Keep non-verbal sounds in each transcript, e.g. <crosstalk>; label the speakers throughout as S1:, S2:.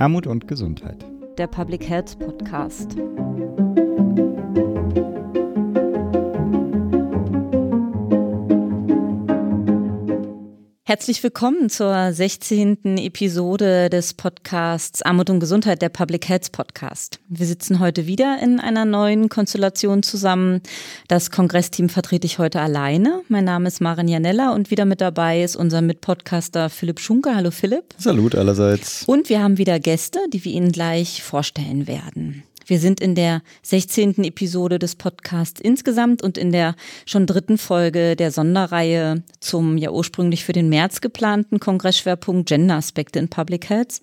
S1: Armut und Gesundheit.
S2: Der Public Health Podcast. Herzlich willkommen zur 16. Episode des Podcasts Armut und Gesundheit, der Public Health Podcast. Wir sitzen heute wieder in einer neuen Konstellation zusammen. Das Kongressteam vertrete ich heute alleine. Mein Name ist Maren Janella und wieder mit dabei ist unser Mitpodcaster Philipp Schunke. Hallo Philipp.
S1: Salut allerseits.
S2: Und wir haben wieder Gäste, die wir Ihnen gleich vorstellen werden. Wir sind in der 16. Episode des Podcasts insgesamt und in der schon dritten Folge der Sonderreihe zum ja ursprünglich für den März geplanten Kongressschwerpunkt Gender-Aspekte in Public Health.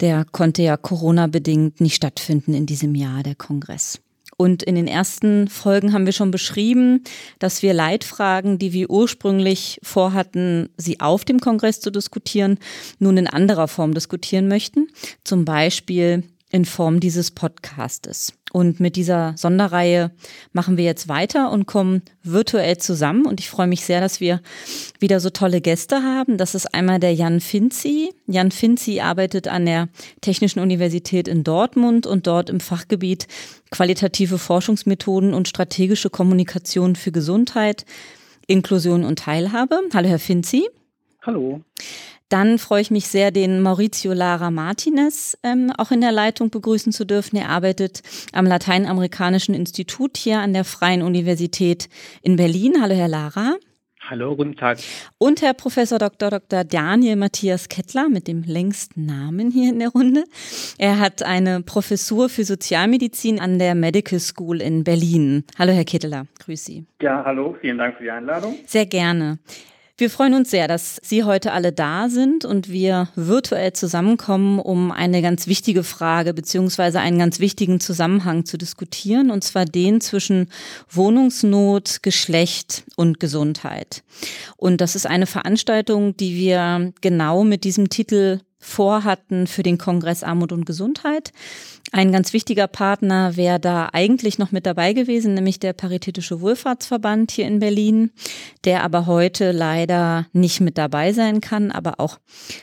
S2: Der konnte ja Corona-bedingt nicht stattfinden in diesem Jahr, der Kongress. Und in den ersten Folgen haben wir schon beschrieben, dass wir Leitfragen, die wir ursprünglich vorhatten, sie auf dem Kongress zu diskutieren, nun in anderer Form diskutieren möchten. Zum Beispiel in Form dieses Podcastes. Und mit dieser Sonderreihe machen wir jetzt weiter und kommen virtuell zusammen. Und ich freue mich sehr, dass wir wieder so tolle Gäste haben. Das ist einmal der Jan Finzi. Jan Finzi arbeitet an der Technischen Universität in Dortmund und dort im Fachgebiet qualitative Forschungsmethoden und strategische Kommunikation für Gesundheit, Inklusion und Teilhabe. Hallo, Herr Finzi.
S3: Hallo.
S2: Dann freue ich mich sehr, den Maurizio Lara Martinez ähm, auch in der Leitung begrüßen zu dürfen. Er arbeitet am Lateinamerikanischen Institut hier an der Freien Universität in Berlin. Hallo, Herr Lara.
S3: Hallo, guten Tag.
S2: Und Herr Professor Dr. Dr. Daniel Matthias Kettler mit dem längsten Namen hier in der Runde. Er hat eine Professur für Sozialmedizin an der Medical School in Berlin. Hallo, Herr Kettler. Grüß Sie.
S3: Ja, hallo. Vielen Dank für die Einladung.
S2: Sehr gerne. Wir freuen uns sehr, dass Sie heute alle da sind und wir virtuell zusammenkommen, um eine ganz wichtige Frage beziehungsweise einen ganz wichtigen Zusammenhang zu diskutieren, und zwar den zwischen Wohnungsnot, Geschlecht und Gesundheit. Und das ist eine Veranstaltung, die wir genau mit diesem Titel vorhatten für den Kongress Armut und Gesundheit. Ein ganz wichtiger Partner wäre da eigentlich noch mit dabei gewesen, nämlich der Paritätische Wohlfahrtsverband hier in Berlin, der aber heute leider nicht mit dabei sein kann, aber auch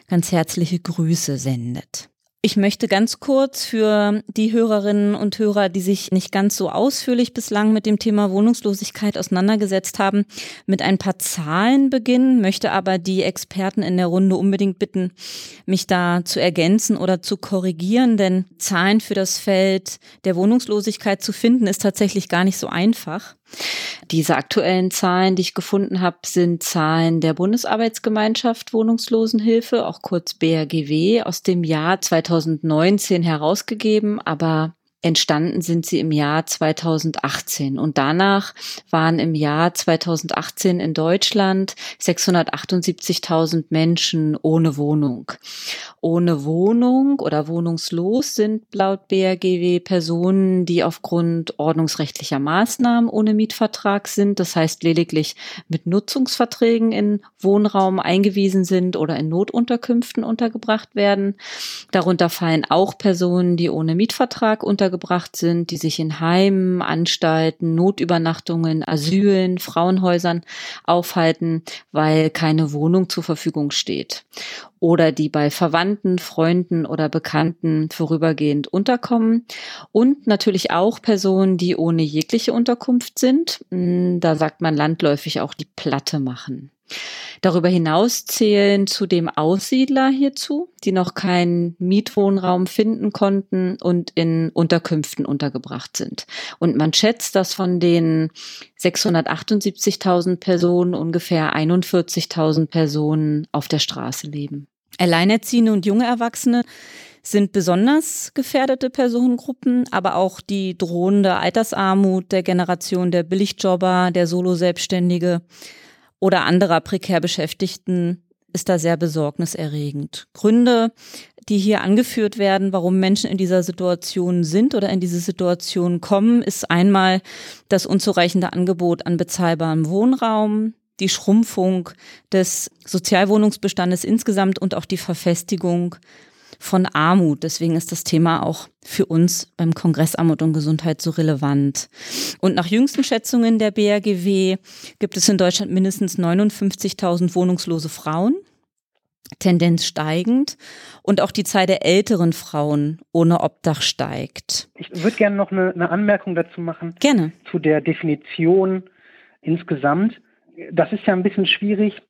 S2: ganz herzliche Grüße sendet. Ich möchte ganz kurz für die Hörerinnen und Hörer, die sich nicht ganz so ausführlich bislang mit dem Thema Wohnungslosigkeit auseinandergesetzt haben, mit ein paar Zahlen beginnen, möchte aber die Experten in der Runde unbedingt bitten, mich da zu ergänzen oder zu korrigieren, denn Zahlen für das Feld der Wohnungslosigkeit zu finden ist tatsächlich gar nicht so einfach. Diese aktuellen Zahlen, die ich gefunden habe, sind Zahlen der Bundesarbeitsgemeinschaft Wohnungslosenhilfe, auch kurz BRGW, aus dem Jahr 2019 herausgegeben, aber Entstanden sind sie im Jahr 2018 und danach waren im Jahr 2018 in Deutschland 678.000 Menschen ohne Wohnung. Ohne Wohnung oder wohnungslos sind laut BRGW Personen, die aufgrund ordnungsrechtlicher Maßnahmen ohne Mietvertrag sind, das heißt lediglich mit Nutzungsverträgen in Wohnraum eingewiesen sind oder in Notunterkünften untergebracht werden. Darunter fallen auch Personen, die ohne Mietvertrag unter untergebracht sind, die sich in Heimen, Anstalten, Notübernachtungen, Asylen, Frauenhäusern aufhalten, weil keine Wohnung zur Verfügung steht. Oder die bei Verwandten, Freunden oder Bekannten vorübergehend unterkommen. Und natürlich auch Personen, die ohne jegliche Unterkunft sind. Hm, da sagt man landläufig auch die Platte machen. Darüber hinaus zählen zudem Aussiedler hierzu, die noch keinen Mietwohnraum finden konnten und in Unterkünften untergebracht sind. Und man schätzt, dass von den 678.000 Personen ungefähr 41.000 Personen auf der Straße leben. Alleinerziehende und junge Erwachsene sind besonders gefährdete Personengruppen, aber auch die drohende Altersarmut der Generation der Billigjobber, der Solo-Selbstständige oder anderer prekär Beschäftigten ist da sehr besorgniserregend. Gründe, die hier angeführt werden, warum Menschen in dieser Situation sind oder in diese Situation kommen, ist einmal das unzureichende Angebot an bezahlbarem Wohnraum, die Schrumpfung des Sozialwohnungsbestandes insgesamt und auch die Verfestigung von Armut. Deswegen ist das Thema auch für uns beim Kongress Armut und Gesundheit so relevant. Und nach jüngsten Schätzungen der BRGW gibt es in Deutschland mindestens 59.000 wohnungslose Frauen. Tendenz steigend und auch die Zahl der älteren Frauen ohne Obdach steigt.
S3: Ich würde gerne noch eine, eine Anmerkung dazu machen.
S2: Gerne.
S3: Zu der Definition insgesamt. Das ist ja ein bisschen schwierig,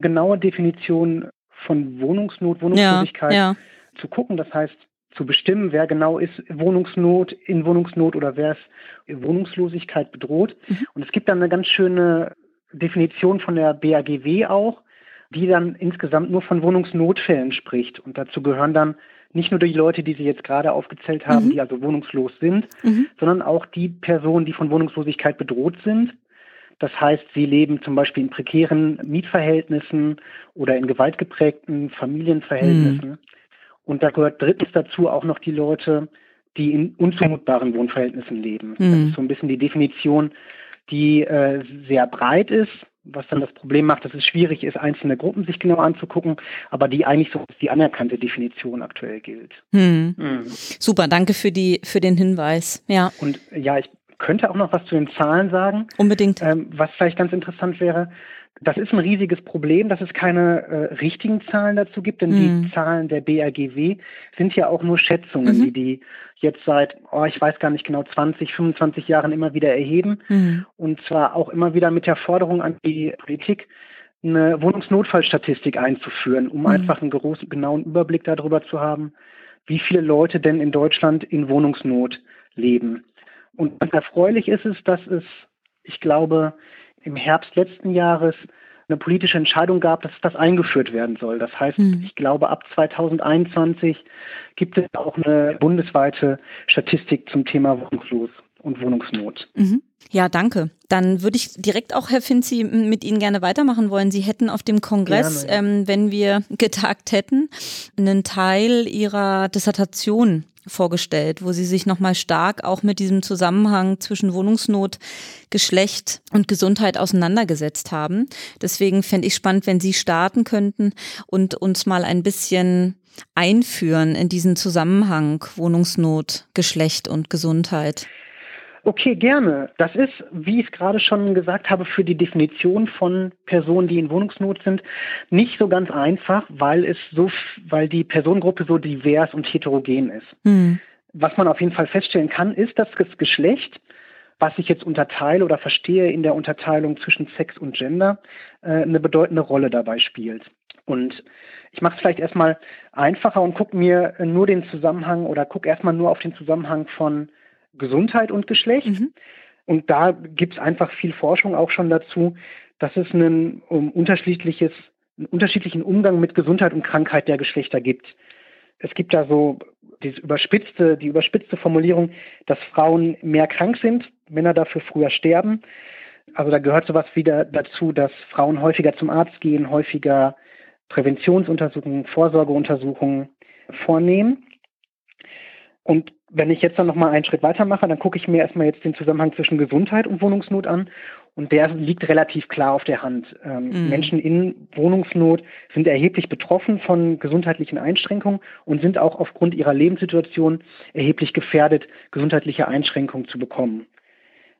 S3: genaue Definition von Wohnungsnot, Wohnungslosigkeit ja, ja. Zu gucken. Das heißt, zu bestimmen, wer genau ist Wohnungsnot, in Wohnungsnot oder wer ist Wohnungslosigkeit bedroht. Mhm. Und es gibt dann eine ganz schöne Definition von der BAGW auch, die dann insgesamt nur von Wohnungsnotfällen spricht. Und dazu gehören dann nicht nur die Leute, die Sie jetzt gerade aufgezählt haben, mhm. die also wohnungslos sind, mhm. sondern auch die Personen, die von Wohnungslosigkeit bedroht sind. Das heißt, sie leben zum Beispiel in prekären Mietverhältnissen oder in gewaltgeprägten Familienverhältnissen. Mhm. Und da gehört drittens dazu auch noch die Leute, die in unzumutbaren Wohnverhältnissen leben. Das mhm. ist so ein bisschen die Definition, die äh, sehr breit ist, was dann das Problem macht, dass es schwierig ist, einzelne Gruppen sich genau anzugucken, aber die eigentlich so die anerkannte Definition aktuell gilt.
S2: Hm. Hm. Super, danke für die für den Hinweis. Ja.
S3: Und ja, ich könnte auch noch was zu den Zahlen sagen.
S2: Unbedingt.
S3: Ähm, was vielleicht ganz interessant wäre. Das ist ein riesiges Problem, dass es keine äh, richtigen Zahlen dazu gibt, denn hm. die Zahlen der BRGW sind ja auch nur Schätzungen, mhm. die die jetzt seit, oh, ich weiß gar nicht genau, 20, 25 Jahren immer wieder erheben. Mhm. Und zwar auch immer wieder mit der Forderung an die Politik, eine Wohnungsnotfallstatistik einzuführen, um mhm. einfach einen großen, genauen Überblick darüber zu haben, wie viele Leute denn in Deutschland in Wohnungsnot leben. Und erfreulich ist es, dass es, ich glaube, im Herbst letzten Jahres eine politische Entscheidung gab, dass das eingeführt werden soll. Das heißt, mhm. ich glaube, ab 2021 gibt es auch eine bundesweite Statistik zum Thema Wohnungslos und Wohnungsnot.
S2: Mhm. Ja, danke. Dann würde ich direkt auch, Herr Finzi, mit Ihnen gerne weitermachen wollen. Sie hätten auf dem Kongress, ähm, wenn wir <laughs> getagt hätten, einen Teil Ihrer Dissertation vorgestellt, wo sie sich nochmal stark auch mit diesem Zusammenhang zwischen Wohnungsnot, Geschlecht und Gesundheit auseinandergesetzt haben. Deswegen fände ich spannend, wenn Sie starten könnten und uns mal ein bisschen einführen in diesen Zusammenhang Wohnungsnot, Geschlecht und Gesundheit.
S3: Okay, gerne. Das ist, wie ich es gerade schon gesagt habe, für die Definition von Personen, die in Wohnungsnot sind, nicht so ganz einfach, weil es so, weil die Personengruppe so divers und heterogen ist. Mhm. Was man auf jeden Fall feststellen kann, ist, dass das Geschlecht, was ich jetzt unterteile oder verstehe in der Unterteilung zwischen Sex und Gender, äh, eine bedeutende Rolle dabei spielt. Und ich mache es vielleicht erstmal einfacher und gucke mir nur den Zusammenhang oder gucke erstmal nur auf den Zusammenhang von Gesundheit und Geschlecht. Mhm. Und da gibt es einfach viel Forschung auch schon dazu, dass es einen um, unterschiedliches, einen unterschiedlichen Umgang mit Gesundheit und Krankheit der Geschlechter gibt. Es gibt da so diese überspitzte, die überspitzte Formulierung, dass Frauen mehr krank sind, Männer dafür früher sterben. Also da gehört sowas wieder dazu, dass Frauen häufiger zum Arzt gehen, häufiger Präventionsuntersuchungen, Vorsorgeuntersuchungen vornehmen. Und wenn ich jetzt dann nochmal einen Schritt weitermache, dann gucke ich mir erstmal jetzt den Zusammenhang zwischen Gesundheit und Wohnungsnot an. Und der liegt relativ klar auf der Hand. Ähm, mhm. Menschen in Wohnungsnot sind erheblich betroffen von gesundheitlichen Einschränkungen und sind auch aufgrund ihrer Lebenssituation erheblich gefährdet, gesundheitliche Einschränkungen zu bekommen.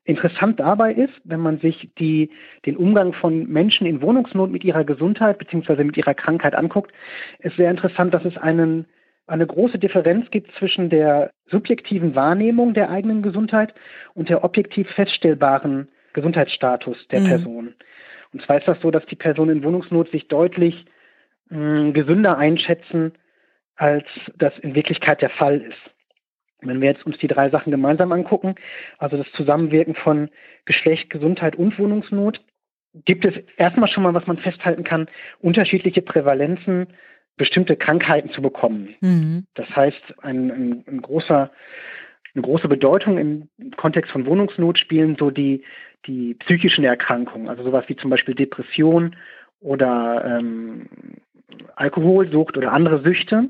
S3: Interessant dabei ist, wenn man sich die, den Umgang von Menschen in Wohnungsnot mit ihrer Gesundheit bzw. mit ihrer Krankheit anguckt, ist sehr interessant, dass es einen eine große Differenz gibt zwischen der subjektiven Wahrnehmung der eigenen Gesundheit und der objektiv feststellbaren Gesundheitsstatus der mhm. Person. Und zwar ist das so, dass die Personen in Wohnungsnot sich deutlich mh, hm, gesünder einschätzen, als das in Wirklichkeit der Fall ist. Wenn wir jetzt uns die drei Sachen gemeinsam angucken, also das Zusammenwirken von Geschlecht, Gesundheit und Wohnungsnot, gibt es erstmal schon mal, was man festhalten kann, unterschiedliche Prävalenzen bestimmte Krankheiten zu bekommen. Mhm. Das heißt, ein, ein, ein großer, eine große Bedeutung im Kontext von Wohnungsnot spielen so die, die psychischen Erkrankungen, also sowas wie zum Beispiel Depression oder ähm, Alkoholsucht oder andere Süchte.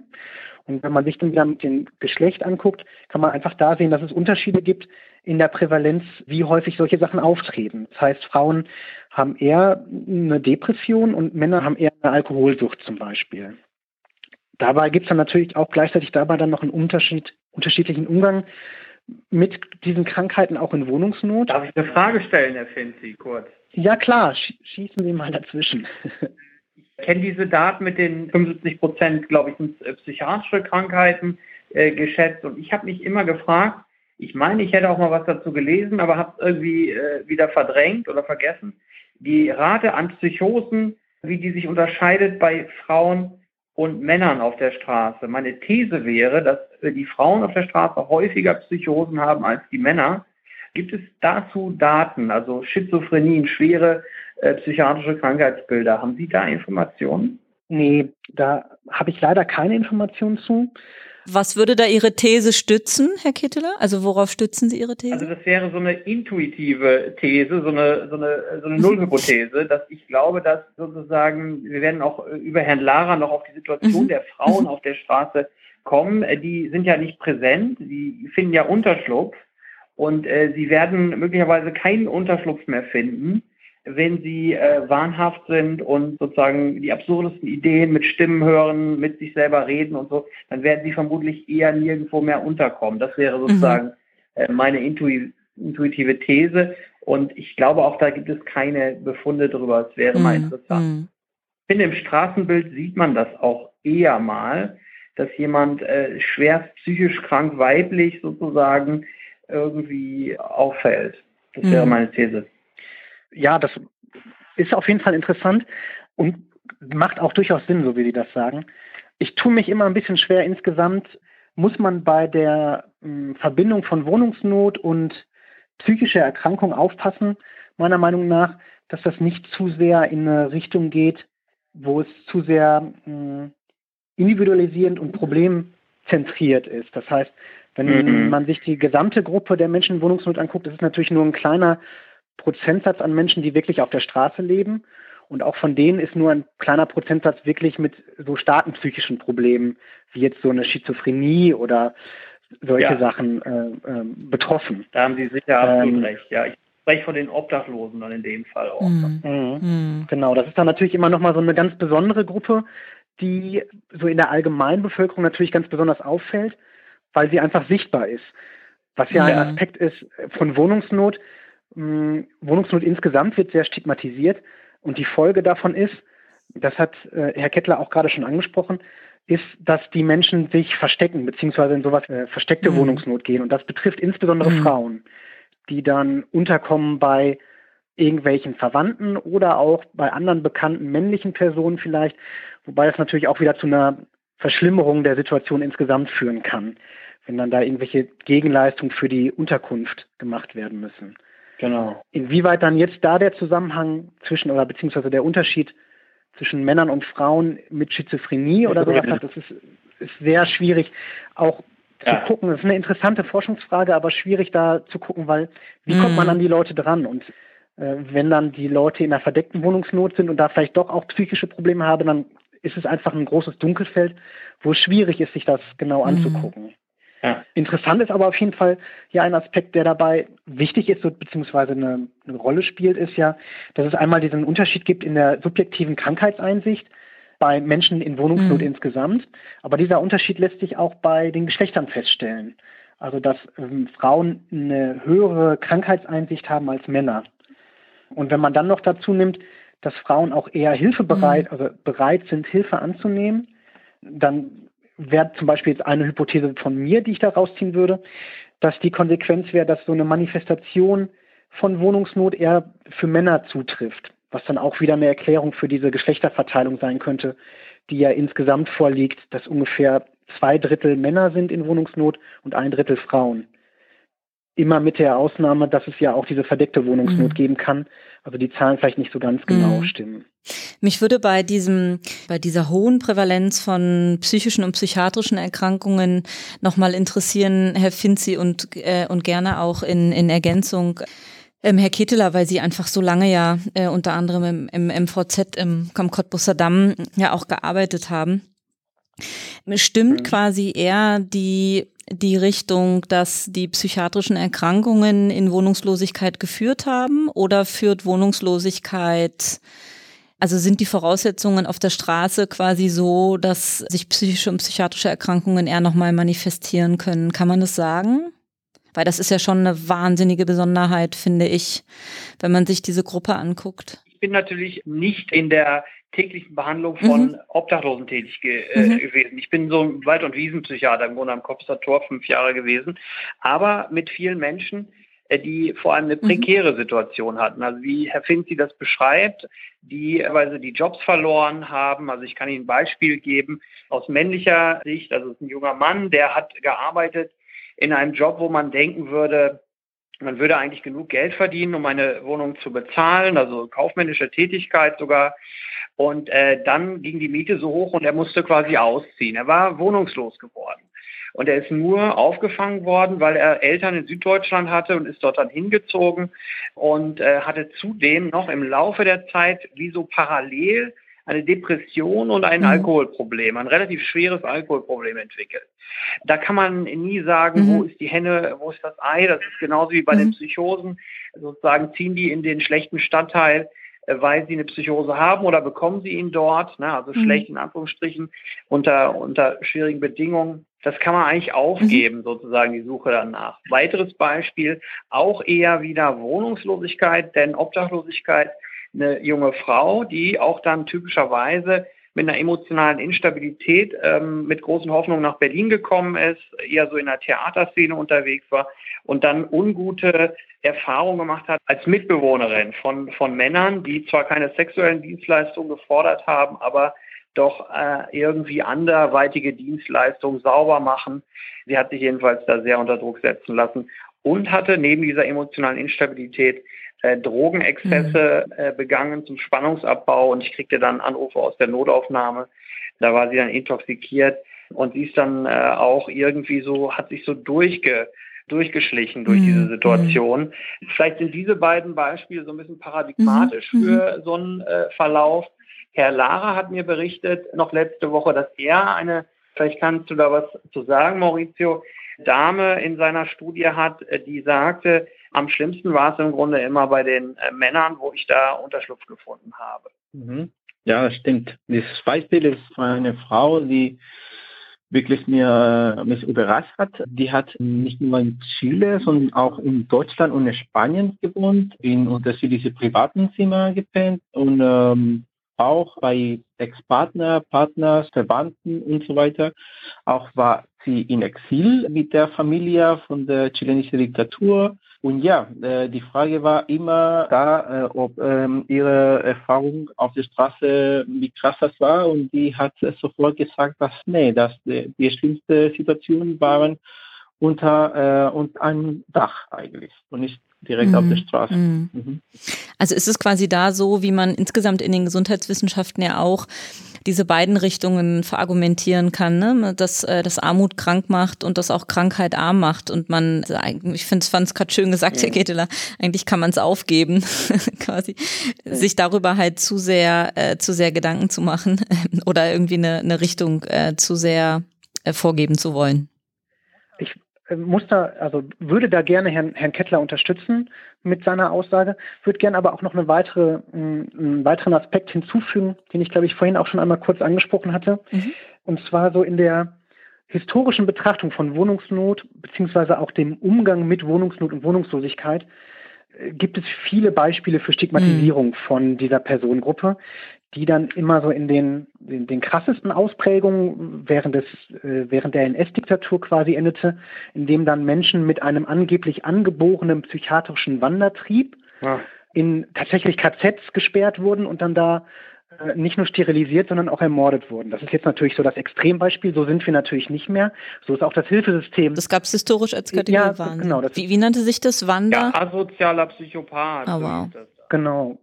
S3: Und wenn man sich dann wieder mit dem Geschlecht anguckt, kann man einfach da sehen, dass es Unterschiede gibt in der Prävalenz, wie häufig solche Sachen auftreten. Das heißt, Frauen haben eher eine Depression und Männer haben eher eine Alkoholsucht zum Beispiel. Dabei gibt es dann natürlich auch gleichzeitig dabei dann noch einen Unterschied, unterschiedlichen Umgang mit diesen Krankheiten auch in Wohnungsnot.
S4: Darf ich eine Frage stellen, Herr Finzi, kurz?
S3: Ja klar, schießen Sie mal dazwischen. <laughs>
S4: Ich kenne diese Daten mit den 75 Prozent, glaube ich, sind äh, psychiatrische Krankheiten äh, geschätzt. Und ich habe mich immer gefragt, ich meine, ich hätte auch mal was dazu gelesen, aber habe es irgendwie äh, wieder verdrängt oder vergessen. Die Rate an Psychosen, wie die sich unterscheidet bei Frauen und Männern auf der Straße. Meine These wäre, dass die Frauen auf der Straße häufiger Psychosen haben als die Männer. Gibt es dazu Daten, also Schizophrenien, schwere äh, psychiatrische Krankheitsbilder? Haben Sie da Informationen?
S3: Nee, da habe ich leider keine Informationen zu.
S2: Was würde da Ihre These stützen, Herr Kitteler? Also worauf stützen Sie Ihre These?
S4: Also das wäre so eine intuitive These, so eine, so eine, so eine Nullhypothese, dass ich glaube, dass sozusagen, wir werden auch über Herrn Lara noch auf die Situation mhm. der Frauen auf der Straße kommen. Die sind ja nicht präsent, die finden ja Unterschlupf und äh, sie werden möglicherweise keinen Unterschlupf mehr finden wenn sie äh, wahnhaft sind und sozusagen die absurdesten Ideen mit Stimmen hören, mit sich selber reden und so, dann werden sie vermutlich eher nirgendwo mehr unterkommen. Das wäre sozusagen mhm. äh, meine Intui intuitive These. Und ich glaube auch, da gibt es keine Befunde drüber. Es wäre mhm. mal interessant. Mhm. Ich finde, im Straßenbild sieht man das auch eher mal, dass jemand äh, schwerst psychisch krank weiblich sozusagen irgendwie auffällt. Das wäre mhm. meine These
S3: ja, das ist auf jeden Fall interessant und macht auch durchaus Sinn, so wie Sie das sagen. Ich tue mich immer ein bisschen schwer insgesamt, muss man bei der hm, Verbindung von Wohnungsnot und psychischer Erkrankung aufpassen, meiner Meinung nach, dass das nicht zu sehr in eine Richtung geht, wo es zu sehr mh, hm, individualisierend und problemzentriert ist. Das heißt, wenn mhm. man sich die gesamte Gruppe der Menschen in Wohnungsnot anguckt, das ist natürlich nur ein kleiner Prozentsatz an Menschen, die wirklich auf der Straße leben. Und auch von denen ist nur ein kleiner Prozentsatz wirklich mit so starken psychischen Problemen, wie jetzt so eine Schizophrenie oder solche ja. Sachen äh, äh, betroffen.
S4: Da haben Sie sicher absolut ähm, recht, ja. Ich spreche von den Obdachlosen dann in dem Fall auch. Mhm.
S3: Mhm. Genau, das ist dann natürlich immer nochmal so eine ganz besondere Gruppe, die so in der allgemeinen Bevölkerung natürlich ganz besonders auffällt, weil sie einfach sichtbar ist. Was ja, ja. ein Aspekt ist von Wohnungsnot, Wohnungsnot insgesamt wird sehr stigmatisiert und die Folge davon ist, das hat äh, Herr Kettler auch gerade schon angesprochen, ist, dass die Menschen sich verstecken, beziehungsweise in sowas äh, versteckte mhm. Wohnungsnot gehen. Und das betrifft insbesondere mhm. Frauen, die dann unterkommen bei irgendwelchen Verwandten oder auch bei anderen bekannten männlichen Personen vielleicht, wobei es natürlich auch wieder zu einer Verschlimmerung der Situation insgesamt führen kann, wenn dann da irgendwelche Gegenleistungen für die Unterkunft gemacht werden müssen. Genau. Inwieweit dann jetzt da der Zusammenhang zwischen oder beziehungsweise der Unterschied zwischen Männern und Frauen mit Schizophrenie oder sowas hat, das ist, ist sehr schwierig auch ja. zu gucken. Das ist eine interessante Forschungsfrage, aber schwierig da zu gucken, weil wie mhm. kommt man an die Leute dran? Und äh, wenn dann die Leute in einer verdeckten Wohnungsnot sind und da vielleicht doch auch psychische Probleme haben, dann ist es einfach ein großes Dunkelfeld, wo es schwierig ist, sich das genau mhm. anzugucken. Ja. Interessant ist aber auf jeden Fall ja ein Aspekt, der dabei wichtig ist, beziehungsweise eine, eine Rolle spielt, ist ja, dass es einmal diesen Unterschied gibt in der subjektiven Krankheitseinsicht bei Menschen in Wohnungsnot mhm. insgesamt. Aber dieser Unterschied lässt sich auch bei den Geschlechtern feststellen. Also dass ähm, Frauen eine höhere Krankheitseinsicht haben als Männer. Und wenn man dann noch dazu nimmt, dass Frauen auch eher hilfebereit, mhm. also bereit sind, Hilfe anzunehmen, dann wäre zum Beispiel jetzt eine Hypothese von mir, die ich da rausziehen würde, dass die Konsequenz wäre, dass so eine Manifestation von Wohnungsnot eher für Männer zutrifft, was dann auch wieder eine Erklärung für diese Geschlechterverteilung sein könnte, die ja insgesamt vorliegt, dass ungefähr zwei Drittel Männer sind in Wohnungsnot und ein Drittel Frauen. Immer mit der Ausnahme, dass es ja auch diese verdeckte Wohnungsnot mhm. geben kann. Also die Zahlen vielleicht nicht so ganz genau mhm. stimmen.
S2: Mich würde bei diesem, bei dieser hohen Prävalenz von psychischen und psychiatrischen Erkrankungen nochmal interessieren, Herr Finzi, und, äh, und gerne auch in, in Ergänzung, ähm, Herr Ketteler, weil Sie einfach so lange ja äh, unter anderem im, im MVZ, im, am Cottbusser Damm ja auch gearbeitet haben. Stimmt mhm. quasi eher die die Richtung, dass die psychiatrischen Erkrankungen in Wohnungslosigkeit geführt haben oder führt Wohnungslosigkeit also sind die Voraussetzungen auf der Straße quasi so, dass sich psychische und psychiatrische Erkrankungen eher nochmal manifestieren können? Kann man das sagen? Weil das ist ja schon eine wahnsinnige Besonderheit, finde ich, wenn man sich diese Gruppe anguckt.
S4: Ich bin natürlich nicht in der täglichen Behandlung von mhm. Obdachlosen tätig ge äh, mhm. gewesen. Ich bin so ein Wald- und Wiesenpsychiater im Grunde am Kopfstadt Tor fünf Jahre gewesen, aber mit vielen Menschen, die vor allem eine mhm. prekäre. Situation hatten. Also wie Herr Finzi das beschreibt, die, weil sie die Jobs verloren haben. Also ich kann Ihnen ein Beispiel geben aus männlicher Sicht. Also es ist ein junger Mann, der hat gearbeitet in einem Job, wo man denken würde, man würde eigentlich genug Geld verdienen, um eine Wohnung zu bezahlen, also kaufmännische Tätigkeit sogar. Und äh, dann ging die Miete so hoch und er musste quasi ausziehen. Er war wohnungslos geworden. Und er ist nur aufgefangen worden, weil er Eltern in Süddeutschland hatte und ist dort dann hingezogen und äh, hatte zudem noch im Laufe der Zeit wie so parallel eine Depression und ein mhm. Alkoholproblem, ein relativ schweres Alkoholproblem entwickelt. Da kann man nie sagen, mhm. wo ist die Henne, wo ist das Ei. Das ist genauso wie bei mhm. den Psychosen. Sozusagen ziehen die in den schlechten Stadtteil, äh, weil sie eine Psychose haben oder bekommen sie ihn dort, ne, also mhm. schlecht in Anführungsstrichen, unter, unter schwierigen Bedingungen. Das kann man eigentlich aufgeben, mhm. sozusagen die Suche danach. Weiteres Beispiel, auch eher wieder Wohnungslosigkeit, denn Obdachlosigkeit eine junge Frau, die auch dann typischerweise mit einer emotionalen Instabilität ähm, mit großen Hoffnungen nach Berlin gekommen ist, eher so in der Theaterszene unterwegs war und dann ungute Erfahrungen gemacht hat als Mitbewohnerin von, von Männern, die zwar keine sexuellen Dienstleistungen gefordert haben, aber doch äh, irgendwie anderweitige Dienstleistungen sauber machen. Sie hat sich jedenfalls da sehr unter Druck setzen lassen und hatte neben dieser emotionalen Instabilität äh, Drogenexzesse mhm. äh, begangen zum Spannungsabbau und ich kriegte dann Anrufe aus der Notaufnahme. Da war sie dann intoxikiert und sie ist dann äh, auch irgendwie so, hat sich so durchge, durchgeschlichen durch mhm. diese Situation. Vielleicht sind diese beiden Beispiele so ein bisschen paradigmatisch mhm. für so einen äh, Verlauf. Herr Lara hat mir berichtet, noch letzte Woche, dass er eine, vielleicht kannst du da was zu sagen, Maurizio, Dame in seiner Studie hat, äh, die sagte, am schlimmsten war es im Grunde immer bei den äh, Männern, wo ich da Unterschlupf gefunden habe.
S5: Mhm. Ja, das stimmt. Dieses Beispiel ist von einer Frau, die wirklich mir, äh, mich überrascht hat. Die hat nicht nur in Chile, sondern auch in Deutschland und in Spanien gewohnt, in unterschiedliche privaten Zimmer gepennt und ähm, auch bei Ex-Partner, Partners, Verwandten und so weiter. Auch war sie in Exil mit der Familie von der chilenischen Diktatur. Und ja, äh, die Frage war immer da, äh, ob ähm, ihre Erfahrung auf der Straße, wie krass das war. Und die hat sofort gesagt, dass nee, dass die, schlimmste Situationen waren unter, äh, unter einem Dach eigentlich und nicht direkt mhm. auf der Straße. Mhm.
S2: Mhm. Also ist es quasi da so, wie man insgesamt in den Gesundheitswissenschaften ja auch diese beiden Richtungen verargumentieren kann, ne? dass äh, das Armut krank macht und das auch Krankheit arm macht und man, ich finde, fand es gerade schön gesagt, ja. Herr Ketteler, eigentlich kann man es aufgeben, <laughs> quasi, ja. sich darüber halt zu sehr, äh, zu sehr Gedanken zu machen <laughs> oder irgendwie eine, eine Richtung äh, zu sehr äh, vorgeben zu wollen.
S3: Äh, muss da, also würde da gerne Herrn, Herrn Kettler unterstützen mit seiner Aussage, würde gerne aber auch noch eine weitere, einen weiteren Aspekt hinzufügen, den ich glaube ich vorhin auch schon einmal kurz angesprochen hatte. Mhm. Und zwar so in der historischen Betrachtung von Wohnungsnot beziehungsweise auch dem Umgang mit Wohnungsnot und Wohnungslosigkeit äh, gibt es viele Beispiele für Stigmatisierung mhm. von dieser Personengruppe, die dann immer so in den, in den krassesten Ausprägungen während, des, äh, während der NS-Diktatur quasi endete, indem dann Menschen mit einem angeblich angeborenen psychiatrischen Wandertrieb ja. in tatsächlich KZs gesperrt wurden und dann da äh, nicht nur sterilisiert, sondern auch ermordet wurden. Das ist jetzt natürlich so das Extrembeispiel. So sind wir natürlich nicht mehr. So ist auch das Hilfesystem.
S2: Das gab es historisch als Kategorie ja, Wahnsinn. Genau, wie, wie, nannte sich das Wander?
S4: Ja, asozialer Psychopath.
S2: Oh, wow.
S3: Genau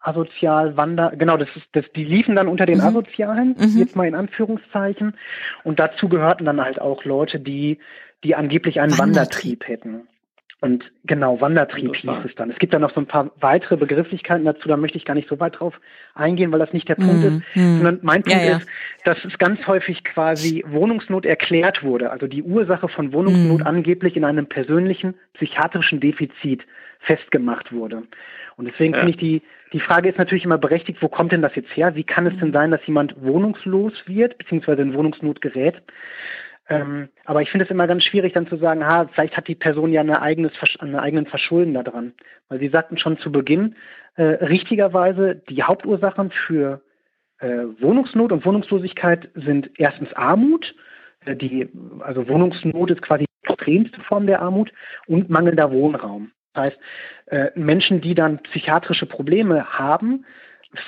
S3: asozial, Wander, genau, das ist, das, die liefen dann unter den mhm. Asozialen, mhm. jetzt mal in Anführungszeichen. Und dazu gehörten dann halt auch Leute, die, die angeblich einen Wandertrieb, Wandertrieb hätten. Und genau, Wandertrieb hieß es dann. Es gibt dann noch so ein paar weitere Begrifflichkeiten dazu, da möchte ich gar nicht so weit drauf eingehen, weil das nicht der Punkt mhm. ist, mhm. sondern mein Punkt ja, ja. ist, dass es ganz häufig quasi Wohnungsnot erklärt wurde, also die Ursache von Wohnungsnot mhm. angeblich in einem persönlichen psychiatrischen Defizit festgemacht wurde. Und deswegen ja. finde ich die, die Frage ist natürlich immer berechtigt, wo kommt denn das jetzt her? Wie kann es denn sein, dass jemand wohnungslos wird, beziehungsweise in Wohnungsnot gerät? Ähm, aber ich finde es immer ganz schwierig, dann zu sagen, ha, vielleicht hat die Person ja eine eigenes, eine eigenen Verschulden daran. Weil Sie sagten schon zu Beginn, äh, richtigerweise, die Hauptursachen für Äh, Wohnungsnot und Wohnungslosigkeit sind erstens Armut, äh, die, also Wohnungsnot ist quasi die extremste Form der Armut und mangelnder Wohnraum. Das heißt, äh, Menschen, die dann psychiatrische Probleme haben,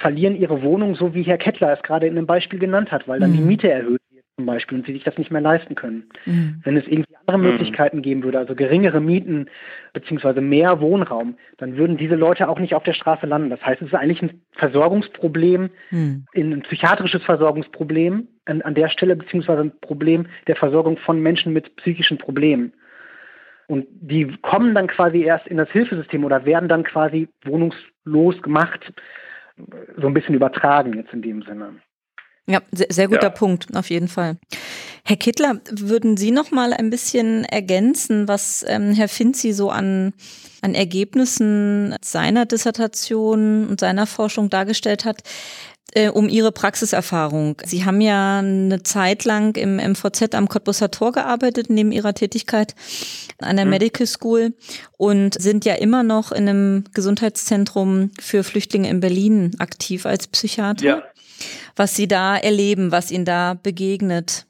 S3: verlieren ihre Wohnung, so wie Herr Kettler es gerade in einem Beispiel genannt hat, weil dann mhm. die Miete erhöht wird zum Beispiel und sie sich das nicht mehr leisten können. Mhm. Wenn es irgendwie andere mhm. Möglichkeiten geben würde, also geringere Mieten beziehungsweise mehr Wohnraum, dann würden diese Leute auch nicht auf der Straße landen. Das heißt, es ist eigentlich ein Versorgungsproblem, mhm. ein psychiatrisches Versorgungsproblem an, an der Stelle, beziehungsweise ein Problem der Versorgung von Menschen mit psychischen Problemen. Und die kommen dann quasi erst in das Hilfesystem oder werden dann quasi wohnungslos gemacht, so ein bisschen übertragen jetzt in dem Sinne.
S2: Ja, sehr, sehr guter ja. Punkt, auf jeden Fall. Herr Kittler, würden Sie noch mal ein bisschen ergänzen, was ähm, Herr Finzi so an, an Ergebnissen seiner Dissertation und seiner Forschung dargestellt hat? Äh, um Ihre Praxiserfahrung. Sie haben ja eine Zeit lang im MVZ am Cottbusser Tor gearbeitet, neben Ihrer Tätigkeit an der mhm. Medical School und sind ja immer noch in einem Gesundheitszentrum für Flüchtlinge in Berlin aktiv als Psychiater. Ja. Was Sie da erleben, was Ihnen da begegnet.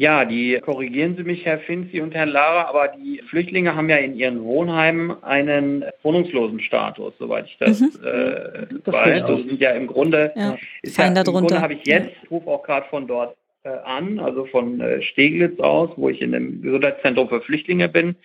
S4: Ja, die korrigieren Sie mich, Herr Finzi und Herr Lara, aber die Flüchtlinge haben ja in ihren Wohnheimen einen Wohnungslosenstatus, soweit ich das, mhm. äh, das weiß. Das sind ja im Grunde, ja, ist ja, im Grunde habe ich jetzt, ich rufe auch gerade von dort an, also von äh, Steglitz aus, wo ich in einem Gesundheitszentrum für Flüchtlinge bin,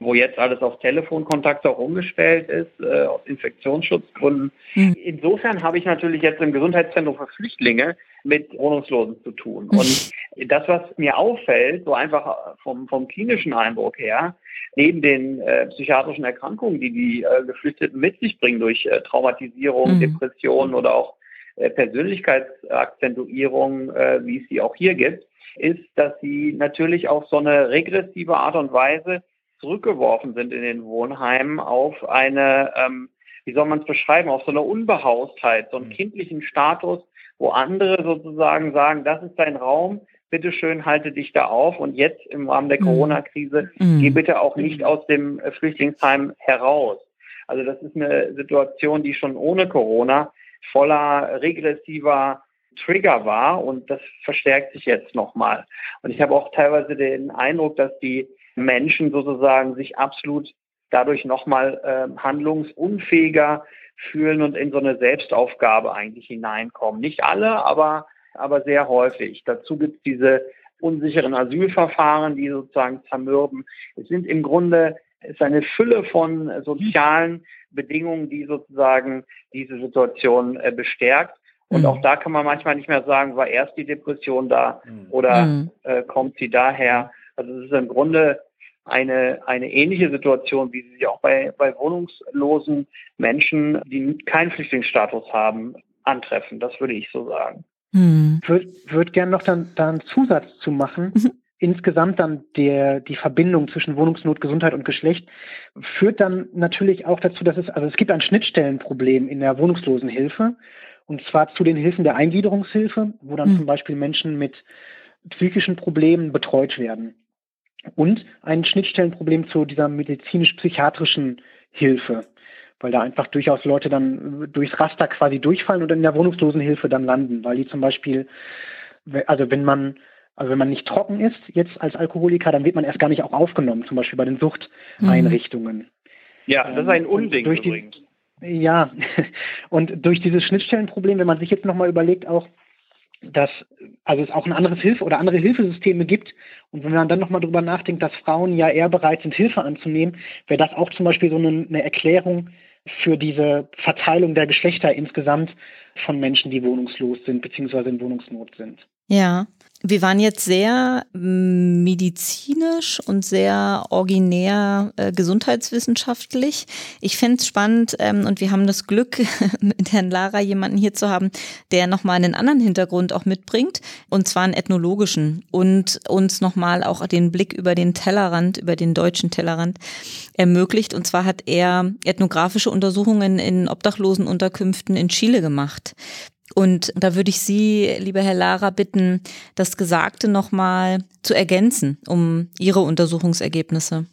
S4: wo jetzt alles auf Telefonkontakt auch umgestellt ist, äh, aus Infektionsschutzgründen. Mhm. Insofern habe ich natürlich jetzt im Gesundheitszentrum für Flüchtlinge mit Wohnungslosen zu tun. Mhm. Und das, was mir auffällt, so einfach vom, vom klinischen Eindruck her, neben den äh, psychiatrischen Erkrankungen, die die äh, Geflüchteten mit sich bringen durch äh, Traumatisierung, mhm. Depressionen oder auch äh, Persönlichkeitsakzentuierung, äh, wie es sie auch hier gibt, ist, dass sie natürlich auf so eine regressive Art und Weise zurückgeworfen sind in den Wohnheimen auf eine, ähm, wie soll man es beschreiben, auf so eine Unbehaustheit, so einen mhm. kindlichen Status, wo andere sozusagen sagen, das ist dein Raum, bitteschön, halte dich da auf und jetzt im Rahmen der mhm. Corona-Krise mhm. geh bitte auch nicht aus dem äh, Flüchtlingsheim heraus. Also das ist eine Situation, die schon ohne Corona voller regressiver Trigger war und das verstärkt sich jetzt nochmal. Und ich habe auch teilweise den Eindruck, dass die Menschen sozusagen sich absolut dadurch nochmal äh, handlungsunfähiger fühlen und in so eine Selbstaufgabe eigentlich hineinkommen. Nicht alle, aber, aber sehr häufig. Dazu gibt es diese unsicheren Asylverfahren, die sozusagen zermürben. Es sind im Grunde ist eine Fülle von sozialen Bedingungen, die sozusagen diese Situation äh, bestärkt. Und mhm. auch da kann man manchmal nicht mehr sagen, war erst die Depression da mhm. oder mhm. äh, kommt sie daher. Also es ist im Grunde eine, eine ähnliche Situation, wie sie sich auch bei, bei wohnungslosen Menschen, die keinen Flüchtlingsstatus haben, antreffen. Das würde ich so sagen.
S3: Hm. Würde würd gerne noch dann, da einen Zusatz zu machen. Mhm insgesamt dann der, die Verbindung zwischen Wohnungsnot, Gesundheit und Geschlecht führt dann natürlich auch dazu, dass es, also es gibt ein Schnittstellenproblem in der Wohnungslosenhilfe und zwar zu den Hilfen der Eingliederungshilfe, wo dann mhm. zum Beispiel Menschen mit psychischen Problemen betreut werden. Und ein Schnittstellenproblem zu dieser medizinisch-psychiatrischen Hilfe, weil da einfach durchaus Leute dann durchs Raster quasi durchfallen und in der Wohnungslosenhilfe dann landen, weil die zum Beispiel, also wenn man also wenn man nicht trocken ist jetzt als Alkoholiker, dann wird man erst gar nicht auch aufgenommen, zum Beispiel bei den Suchteinrichtungen.
S4: Ja, das ist ein ähm, Unding durch.
S3: Die, ja, <laughs> und durch dieses Schnittstellenproblem, wenn man sich jetzt nochmal überlegt, auch, dass also es auch ein anderes Hilfe oder andere Hilfesysteme gibt und wenn man dann nochmal drüber nachdenkt, dass Frauen ja eher bereit sind, Hilfe anzunehmen, wäre das auch zum Beispiel so eine, eine Erklärung für diese Verteilung der Geschlechter insgesamt von Menschen, die wohnungslos sind beziehungsweise in Wohnungsnot sind.
S2: Ja, wir waren jetzt sehr medizinisch und sehr originär äh, gesundheitswissenschaftlich. Ich fände es spannend ähm, und wir haben das Glück, <laughs> mit Herrn Lara jemanden hier zu haben, der nochmal einen anderen Hintergrund auch mitbringt und zwar einen ethnologischen und uns nochmal auch den Blick über den Tellerrand, über den deutschen Tellerrand ermöglicht. Und zwar hat er ethnografische Untersuchungen in Obdachlosenunterkünften in Chile gemacht. Und da würde ich Sie, lieber Herr Lara, bitten, das Gesagte nochmal zu ergänzen, um Ihre Untersuchungsergebnisse.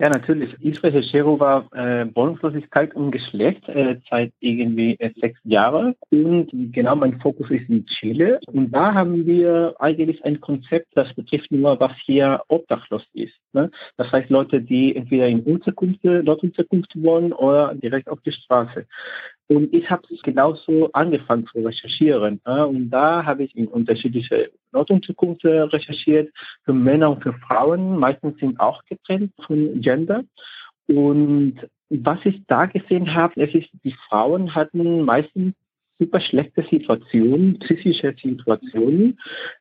S5: Ja, natürlich. Ich recherchiere über äh, Wohnungslosigkeit und Geschlecht äh, seit irgendwie äh, sechs Jahren. Und genau mein Fokus ist in Chile. Und da haben wir eigentlich ein Konzept, das betrifft nur, was hier obdachlos ist. Ne? Das heißt Leute, die entweder in Unterkünfte, dort Unterkunft wohnen oder direkt auf die Straße. Und ich habe genauso angefangen zu recherchieren. Äh, und da habe ich in unterschiedliche Notunterkünfte recherchiert, für Männer und für Frauen. Meistens sind auch getrennt von Gender. Und was ich da gesehen habe, es ist, die Frauen hatten meistens super schlechte Situationen, psychische Situationen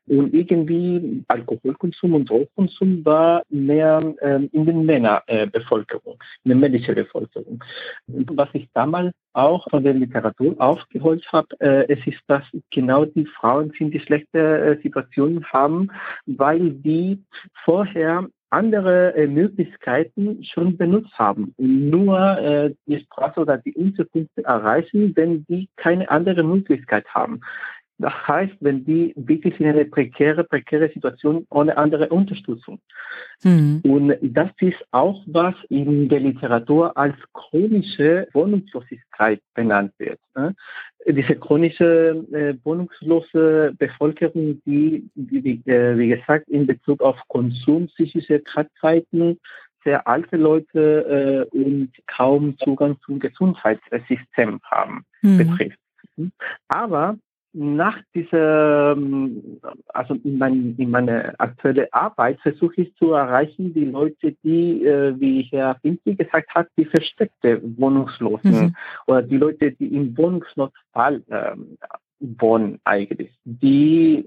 S5: und irgendwie Alkoholkonsum und Drogenkonsum war mehr ähm, in den Männerbevölkerung, in der männlichen Bevölkerung. Was ich damals auch von der Literatur aufgeholt habe, äh, es ist, dass genau die Frauen sind, die schlechte äh, Situationen haben, weil die vorher andere äh, Möglichkeiten schon benutzt haben nur äh, die Straße oder die Unterkünfte erreichen, wenn die keine andere Möglichkeit haben. Das heißt, wenn die wirklich in eine prekäre, prekäre Situation ohne andere Unterstützung. Mhm. Und das ist auch, was in der Literatur als chronische Wohnungslosigkeit benannt wird. Ne? Diese chronische äh, wohnungslose Bevölkerung, die, die wie, äh, wie gesagt, in Bezug auf Konsum, psychische Krankheiten, sehr alte Leute äh, und kaum Zugang zum Gesundheitssystem haben, mhm. betrifft. Aber nach dieser, ähm, also in, mein, in meiner aktuellen Arbeit versuche ich zu erreichen, die Leute, die, äh, wie Herr Finzi gesagt hat, die versteckte Wohnungslosen mhm. oder die Leute, die im Wohnungsnotfall ähm, wohnen eigentlich, die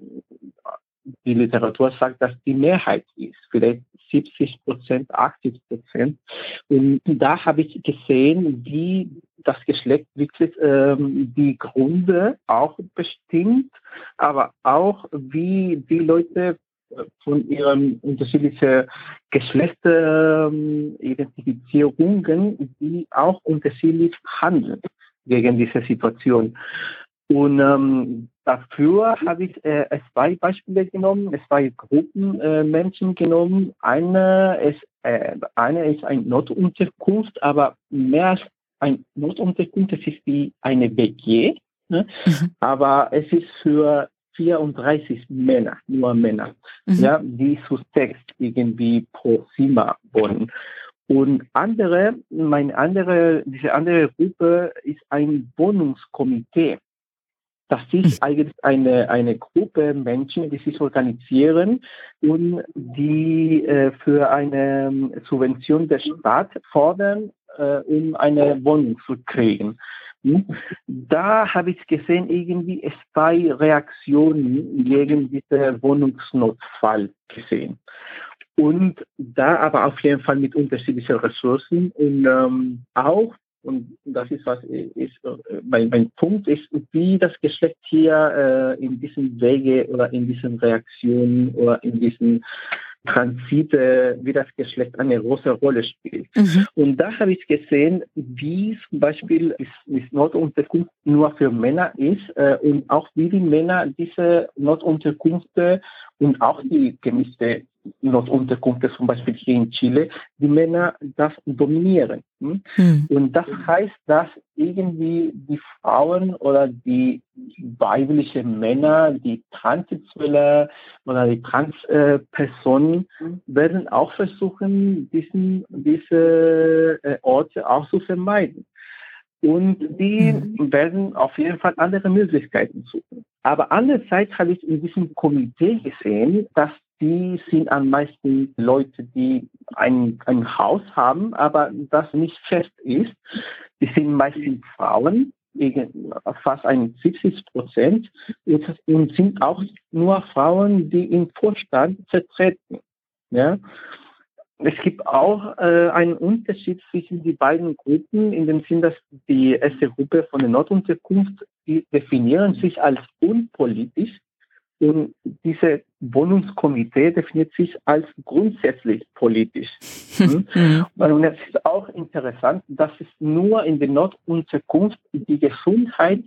S5: die Literatur sagt, dass die Mehrheit ist, vielleicht 70 Prozent, 80 Prozent. Und da habe ich gesehen, wie das Geschlecht wirklich ähm, die Gründe auch bestimmt, aber auch wie die Leute von ihren unterschiedlichen Geschlechtsиdentifizierungen, die auch unterschiedlich handeln gegen diese Situation. Und ähm, dafür habe ich äh, zwei Beispiele genommen, zwei Gruppen äh, Menschen genommen. Eine ist, äh, eine ist eine Notunterkunft, aber mehr als ein Notunterkunft, es ist wie eine WG, ne? Mhm. aber es ist für 34 Männer, nur Männer, mhm. ja, die zu sechs irgendwie pro Zimmer wohnen. Und andere, meine andere, diese andere Gruppe ist ein Wohnungskomitee. Das ist eigentlich eine, eine Gruppe Menschen, die sich organisieren und die äh, für eine ähm, Subvention der Stadt fordern, äh, um eine Wohnung zu kriegen. Hm? Da habe ich gesehen, irgendwie zwei Reaktionen gegen diesen Wohnungsnotfall gesehen. Und da aber auf jeden Fall mit unterschiedlichen Ressourcen und ähm, auch und das ist was ist, mein, mein Punkt ist, wie das Geschlecht hier äh, in diesem Wege oder in diesen Reaktionen oder in diesen Transite, wie das Geschlecht eine große Rolle spielt. Mhm. Und da habe ich gesehen, wie zum Beispiel ist Notunterkunft nur für Männer ist äh, und auch wie die Männer diese Notunterkünfte und auch die gemischte Notunterkünfte, zum Beispiel hier in Chile, die Männer das dominieren. Hm? Hm. Und das heißt, dass irgendwie die Frauen oder die weiblichen Männer, die Transsexuelle oder die Transpersonen äh, werden auch versuchen, diesen, diese äh, Orte auch zu vermeiden. Und die mhm. werden auf jeden Fall andere Möglichkeiten suchen. Aber andererseits habe ich in diesem Komitee gesehen, dass die sind am meisten Leute, die ein, ein Haus haben, aber das nicht fest ist. Die sind meistens Frauen, fast ein 70 Prozent, und sind auch nur Frauen, die im Vorstand vertreten. Ja? Es gibt auch äh, einen Unterschied zwischen die beiden Gruppen, in dem Sinn, dass die erste Gruppe von der Notunterkunft, die definieren sich als unpolitisch und diese Wohnungskomitee definiert sich als grundsätzlich politisch. Hm? <laughs> Mhm. Und es ist auch interessant, dass es nur in der Notunterkunft die Gesundheit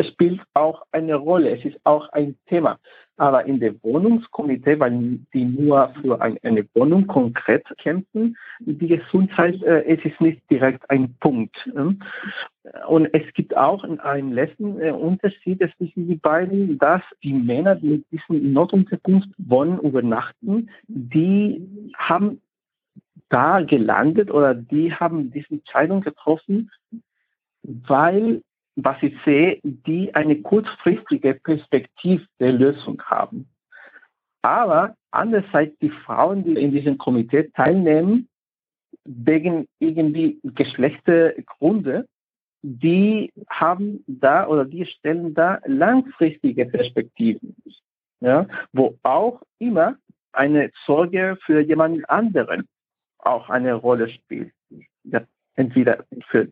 S5: spielt auch eine Rolle, es ist auch ein Thema. Aber in der Wohnungskomitee, weil die nur für ein, eine Wohnung konkret kämpfen, die Gesundheit, äh, es ist nicht direkt ein Punkt. Äh. Und es gibt auch einen letzten äh, Unterschied zwischen die beiden, dass die Männer, die mit diesen Notunterkunft wohnen, übernachten, die haben da gelandet oder die haben diese Entscheidung getroffen, weil was ich sehe, die eine kurzfristige Perspektive der Lösung haben. Aber andererseits die Frauen, die in diesem Komitee teilnehmen, wegen irgendwie Geschlechtergründe, die haben da oder die stellen da langfristige Perspektiven, ja, wo auch immer eine Sorge für jemanden anderen auch eine Rolle spielt. Ja, entweder für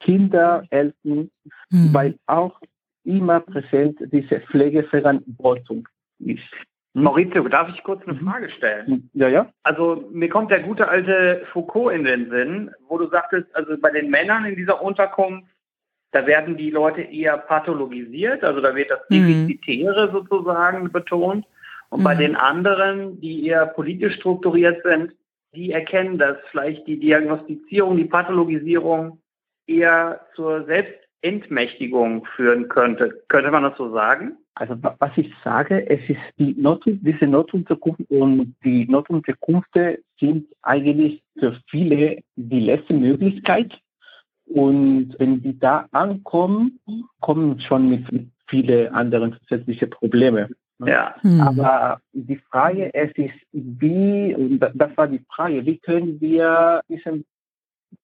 S5: Kinder, Eltern, mhm. weil auch immer präsent diese Pflegeverantwortung ist.
S4: Hm? Maurizio, darf ich kurz eine hm? Frage stellen?
S5: Ja, ja.
S4: Also mir kommt der gute alte Foucault in den Sinn, wo du sagtest, also bei den Männern in dieser Unterkunft, da werden die Leute eher pathologisiert, also da wird das hm. Defizitäre mhm. sozusagen betont. Und mhm. bei den anderen, die eher politisch strukturiert sind, die erkennen, dass vielleicht die Diagnostizierung, die Pathologisierung eher zur Selbstentmächtigung führen könnte. Könnte man das so sagen?
S5: Also was ich sage, es ist die Not, diese Notunterkunft und die Notunterkünfte sind eigentlich für viele die letzte Möglichkeit. Und wenn die da ankommen, kommen schon mit viele anderen zusätzliche Probleme.
S4: Ne? Ja.
S5: Mhm. Aber die Frage es ist, wie, das war die Frage, wie können wir diesen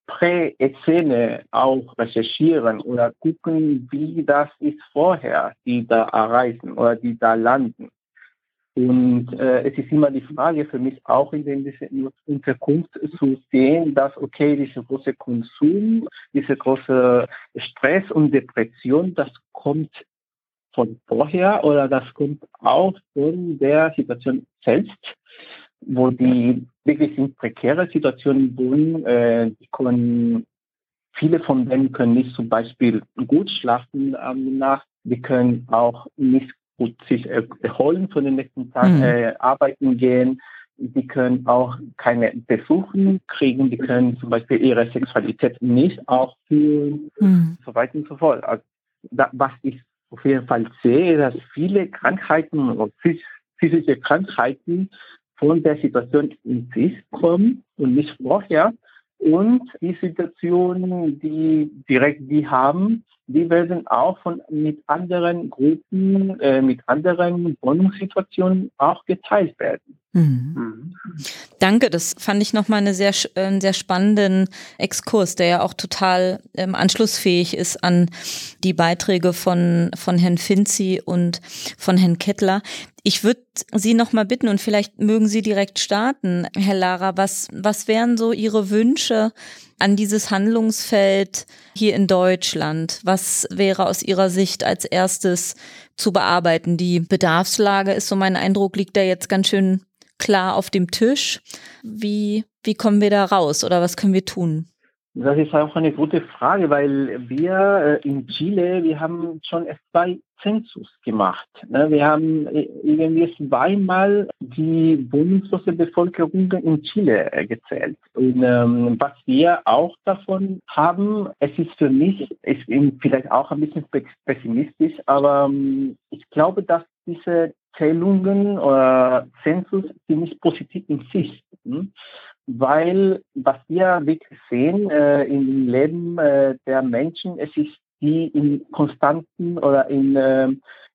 S5: Prä-Szene auch recherchieren oder gucken, wie das ist vorher, die da erreichen oder die da landen. Und äh, es ist immer die Frage für mich auch in, den, in Unterkunft zu sehen, dass okay, dieser große Konsum, dieser große Stress und Depression, das kommt von vorher oder das kommt auch von der Situation selbst, wo die wirklich in prekäre Situationen wohnen. Äh, die kommen, viele von denen können nicht zum Beispiel gut schlafen am Nacht. Die können auch nicht gut sich erholen von den nächsten Tagen, mhm. äh, arbeiten gehen. Die können auch keine Besuche kriegen. Die können zum Beispiel ihre Sexualität nicht aufführen, mhm. so weiter und so fort. Also, da, was ich auf jeden Fall sehe, dass viele Krankheiten oder physische Krankheiten von der Situation in sich kommen und nicht vorher. Und die Situationen, die direkt die haben, die werden auch von mit anderen Gruppen, äh, mit anderen Wohnungssituationen auch geteilt werden. Mhm.
S2: Mhm. Danke, das fand ich nochmal eine sehr, einen sehr spannenden Exkurs, der ja auch total ähm, anschlussfähig ist an die Beiträge von, von Herrn Finzi und von Herrn Kettler. Ich würde Sie nochmal bitten und vielleicht mögen Sie direkt starten, Herr Lara, was, was wären so Ihre Wünsche an dieses Handlungsfeld hier in Deutschland? Was wäre aus Ihrer Sicht als erstes zu bearbeiten? Die Bedarfslage ist so mein Eindruck, liegt da jetzt ganz schön klar auf dem Tisch. Wie, wie kommen wir da raus oder was können wir tun?
S5: Das ist auch eine gute Frage, weil wir äh, in Chile, wir haben schon zwei Zensus gemacht. Ne? Wir haben äh, irgendwie zweimal die wohnungslose Bevölkerung in Chile äh, gezählt. Und ähm, was wir auch davon haben, es ist für mich, ist vielleicht auch ein bisschen pessimistisch, aber ähm, ich glaube, dass diese Zählungen oder Zensus ziemlich positiv in sich. Hm? Weil was wir wirklich sehen äh, im Leben äh, der Menschen, es ist die in konstanten oder in äh,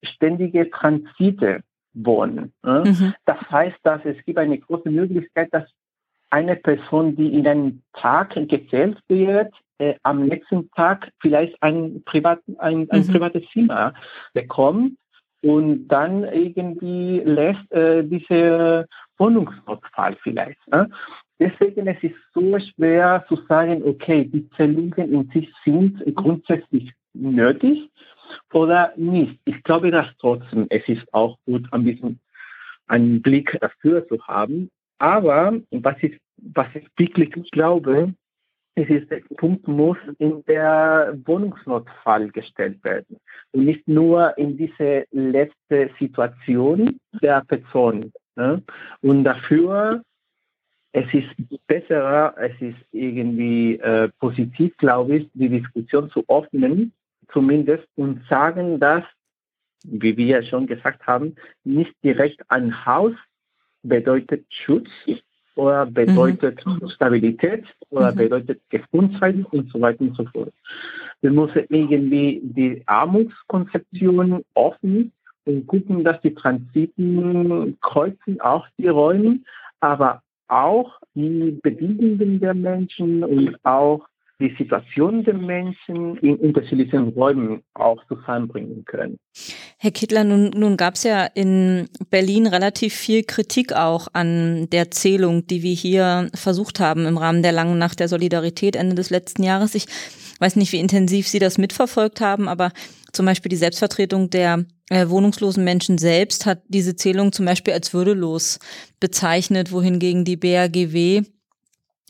S5: ständige Transite wohnen. Äh? Mhm. Das heißt, dass es gibt eine große Möglichkeit, dass eine Person, die in einem Tag gezählt wird, äh, am nächsten Tag vielleicht ein, privat, ein, ein mhm. privates Zimmer bekommt und dann irgendwie lässt äh, diese Wohnungsnotfall vielleicht. Ne? Deswegen es ist es so schwer zu sagen, okay, die Zählungen in sich sind grundsätzlich nötig oder nicht. Ich glaube, dass trotzdem es ist auch gut, ein bisschen einen Blick dafür zu haben. Aber was ich, was ich wirklich glaube, dieses Punkt muss in der Wohnungsnotfall gestellt werden und nicht nur in diese letzte Situation der Person. Ne? Und dafür, es ist besser, es ist irgendwie äh, positiv, glaube ich, die Diskussion zu öffnen, zumindest, und sagen, dass, wie wir schon gesagt haben, nicht direkt ein Haus bedeutet Schutz, oder bedeutet mhm. Stabilität oder mhm. bedeutet Gesundheit und so weiter und so fort. Wir müssen irgendwie die Armutskonzeption offen und gucken, dass die Transiten kreuzen auch die Räume, aber auch die Bedingungen der Menschen und auch die Situation der Menschen in unterschiedlichen Räumen auch zusammenbringen können.
S2: Herr Kittler, nun, nun gab es ja in Berlin relativ viel Kritik auch an der Zählung, die wir hier versucht haben im Rahmen der langen Nacht der Solidarität Ende des letzten Jahres. Ich weiß nicht, wie intensiv Sie das mitverfolgt haben, aber zum Beispiel die Selbstvertretung der äh, wohnungslosen Menschen selbst hat diese Zählung zum Beispiel als würdelos bezeichnet, wohingegen die BRGW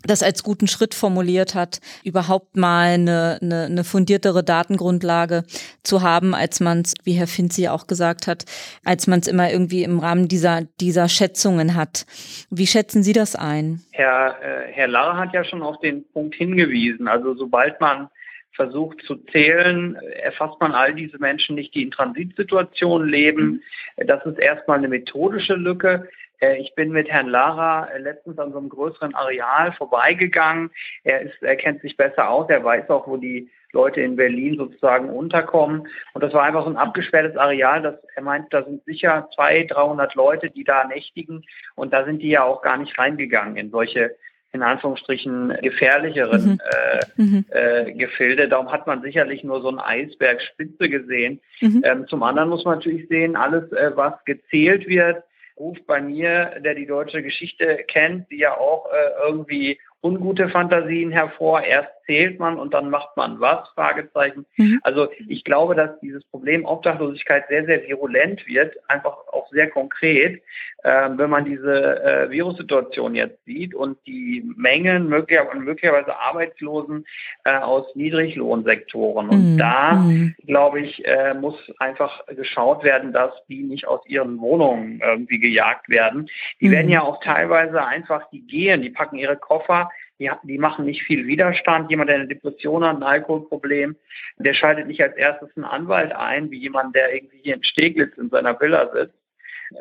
S2: das als guten Schritt formuliert hat, überhaupt mal eine, eine, eine fundiertere Datengrundlage zu haben, als man es, wie Herr Finzi auch gesagt hat, als man es immer irgendwie im Rahmen dieser, dieser Schätzungen hat. Wie schätzen Sie das ein?
S4: Herr, äh, Herr Larre hat ja schon auf den Punkt hingewiesen. Also sobald man versucht zu zählen, erfasst man all diese Menschen nicht, die in Transitsituationen leben. Das ist erstmal eine methodische Lücke. Äh, ich bin mit Herrn Lara äh, letztens an so einem größeren Areal vorbeigegangen. Er, ist, er kennt sich besser aus, er weiß auch, wo die Leute in Berlin sozusagen unterkommen. Und das war einfach so ein abgesperrtes Areal. Das, er meint, da sind sicher 200, 300 Leute, die da nächtigen. Und da sind die ja auch gar nicht reingegangen in solche in Anführungsstrichen gefährlicheren mhm. Äh, mhm. äh, Gefilde. Darum hat man sicherlich nur so ein Eisbergspitze gesehen. Mhm. Ähm, zum anderen muss man natürlich sehen, alles, äh, was gezählt wird, ruft bei mir, der die deutsche Geschichte kennt, die ja auch äh, irgendwie ungute Fantasien hervor. Erst zählt man und dann macht man was? Fragezeichen. Mhm. Also ich glaube, dass dieses Problem Obdachlosigkeit sehr, sehr virulent wird, einfach auch sehr konkret, äh, wenn man diese äh, Virussituation jetzt sieht und die Mengen möglicher, möglicherweise Arbeitslosen äh, aus Niedriglohnsektoren. Und mhm. da, mhm. glaube ich, äh, muss einfach geschaut werden, dass die nicht aus ihren Wohnungen irgendwie gejagt werden. Die werden mhm. ja auch teilweise einfach, die gehen, die packen ihre Koffer, die, die machen nicht viel Widerstand. Jemand, der eine Depression hat, ein Alkoholproblem, der schaltet nicht als erstes einen Anwalt ein, wie jemand, der irgendwie hier in Steglitz in seiner Villa sitzt.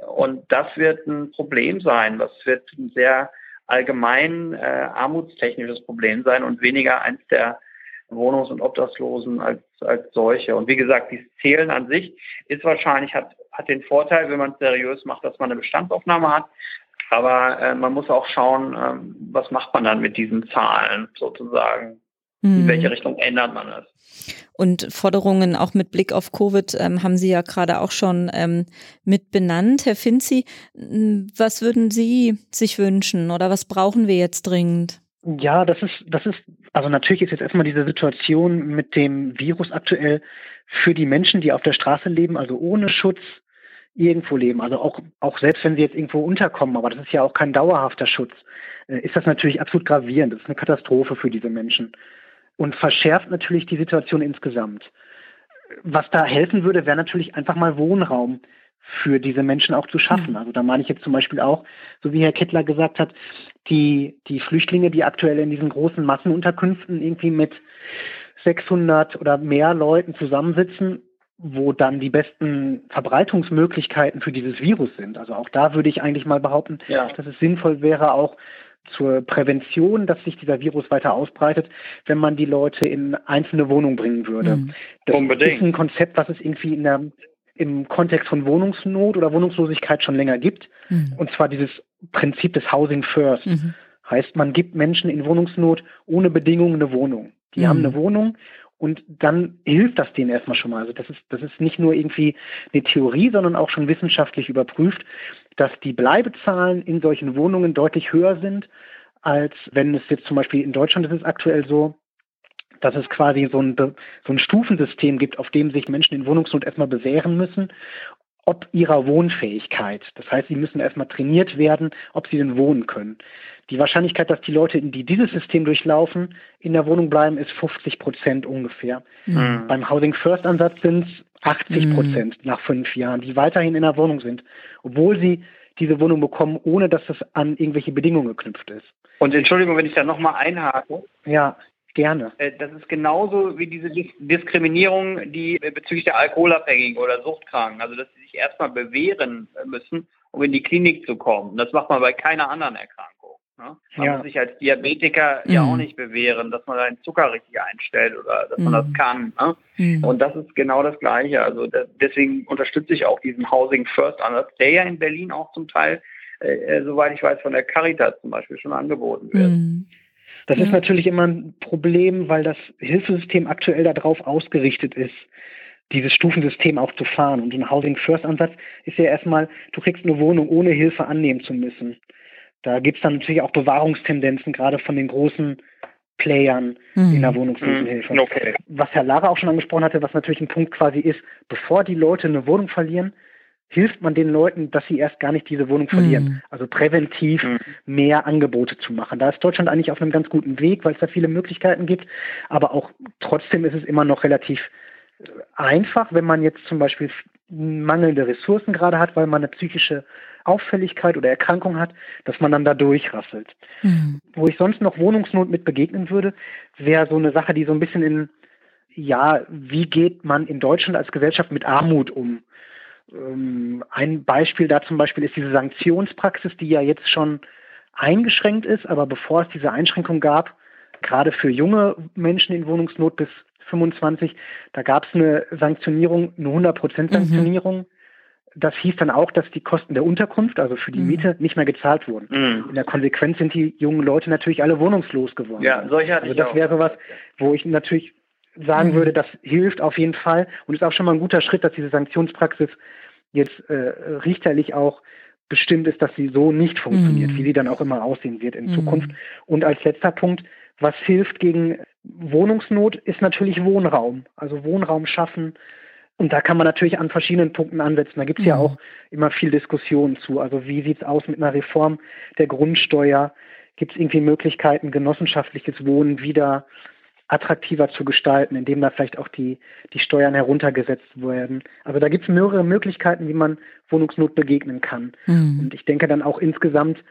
S4: Und das wird ein Problem sein. Das wird ein sehr allgemein äh, armutstechnisches Problem sein und weniger eins der Wohnungs- und Obdachlosen als, als solche. Und wie gesagt, dieses Zählen an sich ist wahrscheinlich, hat, hat den Vorteil, wenn man es seriös macht, dass man eine Bestandsaufnahme hat. Aber äh, man muss auch schauen, äh, was macht man dann mit diesen Zahlen sozusagen? In mhm. welche Richtung ändert man es?
S2: Und Forderungen auch mit Blick auf Covid ähm, haben Sie ja gerade auch schon ähm, mit benannt. Herr Finzi, was würden Sie sich wünschen oder was brauchen wir jetzt dringend?
S3: Ja, das ist, das ist, also natürlich ist jetzt erstmal diese Situation mit dem Virus aktuell für die Menschen, die auf der Straße leben, also ohne Schutz, irgendwo leben, also auch, auch selbst wenn sie jetzt irgendwo unterkommen, aber das ist ja auch kein dauerhafter Schutz, äh, ist das natürlich absolut gravierend. Das ist eine Katastrophe für diese Menschen und verschärft natürlich die Situation insgesamt. Was da helfen würde, wäre natürlich einfach mal Wohnraum für diese Menschen auch zu schaffen. Mhm. Also da meine ich jetzt zum Beispiel auch, so wie Herr Kettler gesagt hat, die, die Flüchtlinge, die aktuell in diesen großen Massenunterkünften irgendwie mit 600 oder mehr Leuten zusammensitzen, wo dann die besten Verbreitungsmöglichkeiten für dieses Virus sind. Also auch da würde ich eigentlich mal behaupten, ja. dass es sinnvoll wäre, auch zur Prävention, dass sich dieser Virus weiter ausbreitet, wenn man die Leute in einzelne Wohnungen bringen würde. Mhm. Das Unbedingt. ist ein Konzept, was es irgendwie in der, im Kontext von Wohnungsnot oder Wohnungslosigkeit schon länger gibt. Mhm. Und zwar dieses Prinzip des Housing First. Mhm. Heißt, man gibt Menschen in Wohnungsnot ohne Bedingungen eine Wohnung. Die mhm. haben eine Wohnung und dann hilft das denen erstmal schon mal. Also das ist, das ist nicht nur irgendwie eine Theorie, sondern auch schon wissenschaftlich überprüft, dass die Bleibezahlen in solchen Wohnungen deutlich höher sind, als wenn es jetzt zum Beispiel in Deutschland ist es aktuell so, dass es quasi so ein, so ein Stufensystem gibt, auf dem sich Menschen in Wohnungsnot erstmal bewähren müssen ob ihrer Wohnfähigkeit. Das heißt, sie müssen erstmal trainiert werden, ob sie denn wohnen können. Die Wahrscheinlichkeit, dass die Leute, die dieses System durchlaufen, in der Wohnung bleiben, ist 50 Prozent ungefähr. Mhm. Beim Housing First Ansatz sind es 80 Prozent mhm. nach fünf Jahren, die weiterhin in der Wohnung sind, obwohl sie diese Wohnung bekommen, ohne dass das an irgendwelche Bedingungen geknüpft ist.
S4: Und Entschuldigung, wenn ich da nochmal einhake.
S3: Ja, gerne.
S4: Äh, das ist genauso wie diese Diskriminierung, die bezüglich der Alkoholabhängigen oder Suchtkranken, also dass sie sich erstmal bewähren müssen, um in die Klinik zu kommen. Das macht man bei keiner anderen Erkrankung. Ne? Man ja. muss sich als Diabetiker mhm. ja auch nicht bewähren, dass man seinen Zucker richtig einstellt oder dass mhm. man das mhm. kann. Ne? Mhm. Und das ist genau das Gleiche. Also das, deswegen unterstütze ich auch diesen Housing First Ansatz, der ja in Berlin auch zum Teil, äh, äh soweit ich weiß, von der Caritas zum Beispiel schon angeboten wird.
S3: Das ja. ist natürlich immer ein Problem, weil das Hilfesystem aktuell darauf ausgerichtet ist, dieses Stufensystem auch zu fahren. Und ein Housing First Ansatz ist ja erstmal, du kriegst eine Wohnung ohne Hilfe annehmen zu müssen. Da gibt es dann natürlich auch Bewahrungstendenzen, gerade von den großen Playern mhm. in der Wohnungslosenhilfe. Mhm. Okay. Was Herr Lara auch schon angesprochen hatte, was natürlich ein Punkt quasi ist, bevor die Leute eine Wohnung verlieren, hilft man den Leuten, dass sie erst gar nicht diese Wohnung verlieren. Mhm. Also präventiv mhm. mehr Angebote zu machen. Da ist Deutschland eigentlich auf einem ganz guten Weg, weil es da viele Möglichkeiten gibt. Aber auch trotzdem ist es immer noch relativ äh, einfach, wenn man jetzt zum Beispiel mangelnde Ressourcen gerade hat, weil man eine psychische Auffälligkeit oder Erkrankung hat, dass man dann da durchrasselt. Mhm. Wo ich sonst noch Wohnungsnot mit begegnen würde, wäre so eine Sache, die so ein bisschen in, ja, wie geht man in Deutschland als Gesellschaft mit Armut um? Ähm, ein Beispiel da zum Beispiel ist diese Sanktionspraxis, die ja jetzt schon eingeschränkt ist, aber bevor es diese Einschränkung gab, gerade für junge Menschen in Wohnungsnot bis 25, da gab es eine Sanktionierung, eine 100% Sanktionierung. Mhm. Das hieß dann auch, dass die Kosten der Unterkunft, also für die mhm. Miete, nicht mehr gezahlt wurden. Mhm. In der Konsequenz sind die jungen Leute natürlich alle wohnungslos geworden.
S4: Ja, solche hatte
S3: also das wäre was, wo ich natürlich sagen mhm. würde, das hilft auf jeden Fall und ist auch schon mal ein guter Schritt, dass diese Sanktionspraxis jetzt äh, richterlich auch bestimmt ist, dass sie so nicht funktioniert, mhm. wie sie dann auch immer aussehen wird in mhm. Zukunft. Und als letzter Punkt, was hilft gegen Wohnungsnot, ist natürlich Wohnraum. Also Wohnraum schaffen. Und da kann man natürlich an verschiedenen Punkten ansetzen. Da gibt es mhm. ja auch immer viel Diskussionen zu. Also wie sieht es aus mit einer Reform der Grundsteuer? Gibt es irgendwie Möglichkeiten, genossenschaftliches Wohnen wieder attraktiver zu gestalten, indem da vielleicht auch die, die Steuern heruntergesetzt werden. Also da gibt es mehrere Möglichkeiten, wie man Wohnungsnot begegnen kann. Mhm. Und ich denke dann auch insgesamt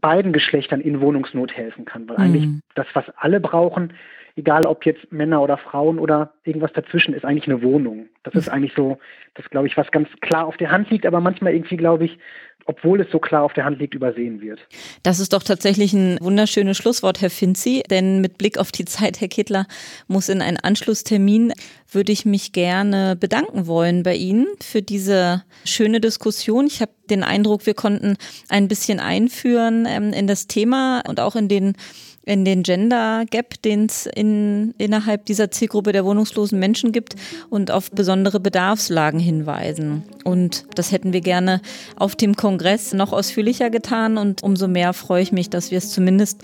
S3: beiden Geschlechtern in Wohnungsnot helfen kann, weil mhm. eigentlich das, was alle brauchen, egal ob jetzt Männer oder Frauen oder irgendwas dazwischen, ist eigentlich eine Wohnung. Das ist eigentlich so, das glaube ich, was ganz klar auf der Hand liegt, aber manchmal irgendwie, glaube ich, obwohl es so klar auf der Hand liegt, übersehen wird.
S2: Das ist doch tatsächlich ein wunderschönes Schlusswort, Herr Finzi, denn mit Blick auf die Zeit, Herr Kittler, muss in einen Anschlusstermin, würde ich mich gerne bedanken wollen bei Ihnen für diese schöne Diskussion. Ich habe den Eindruck, wir konnten ein bisschen einführen ähm, in das Thema und auch in den in den Gender Gap, den es in, innerhalb dieser Zielgruppe der wohnungslosen Menschen gibt und auf besondere Bedarfslagen hinweisen. Und das hätten wir gerne auf dem Kongress noch ausführlicher getan und umso mehr freue ich mich, dass wir es zumindest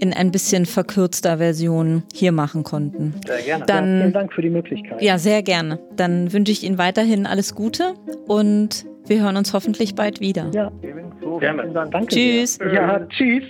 S2: in ein bisschen verkürzter Version hier machen konnten.
S3: Sehr gerne. Dann, ja, vielen Dank für die Möglichkeit.
S2: Ja, sehr gerne. Dann wünsche ich Ihnen weiterhin alles Gute und wir hören uns hoffentlich bald wieder.
S3: Ja, ebenso. Gerne.
S2: Danke Tschüss.
S3: Sehr. Ja, tschüss.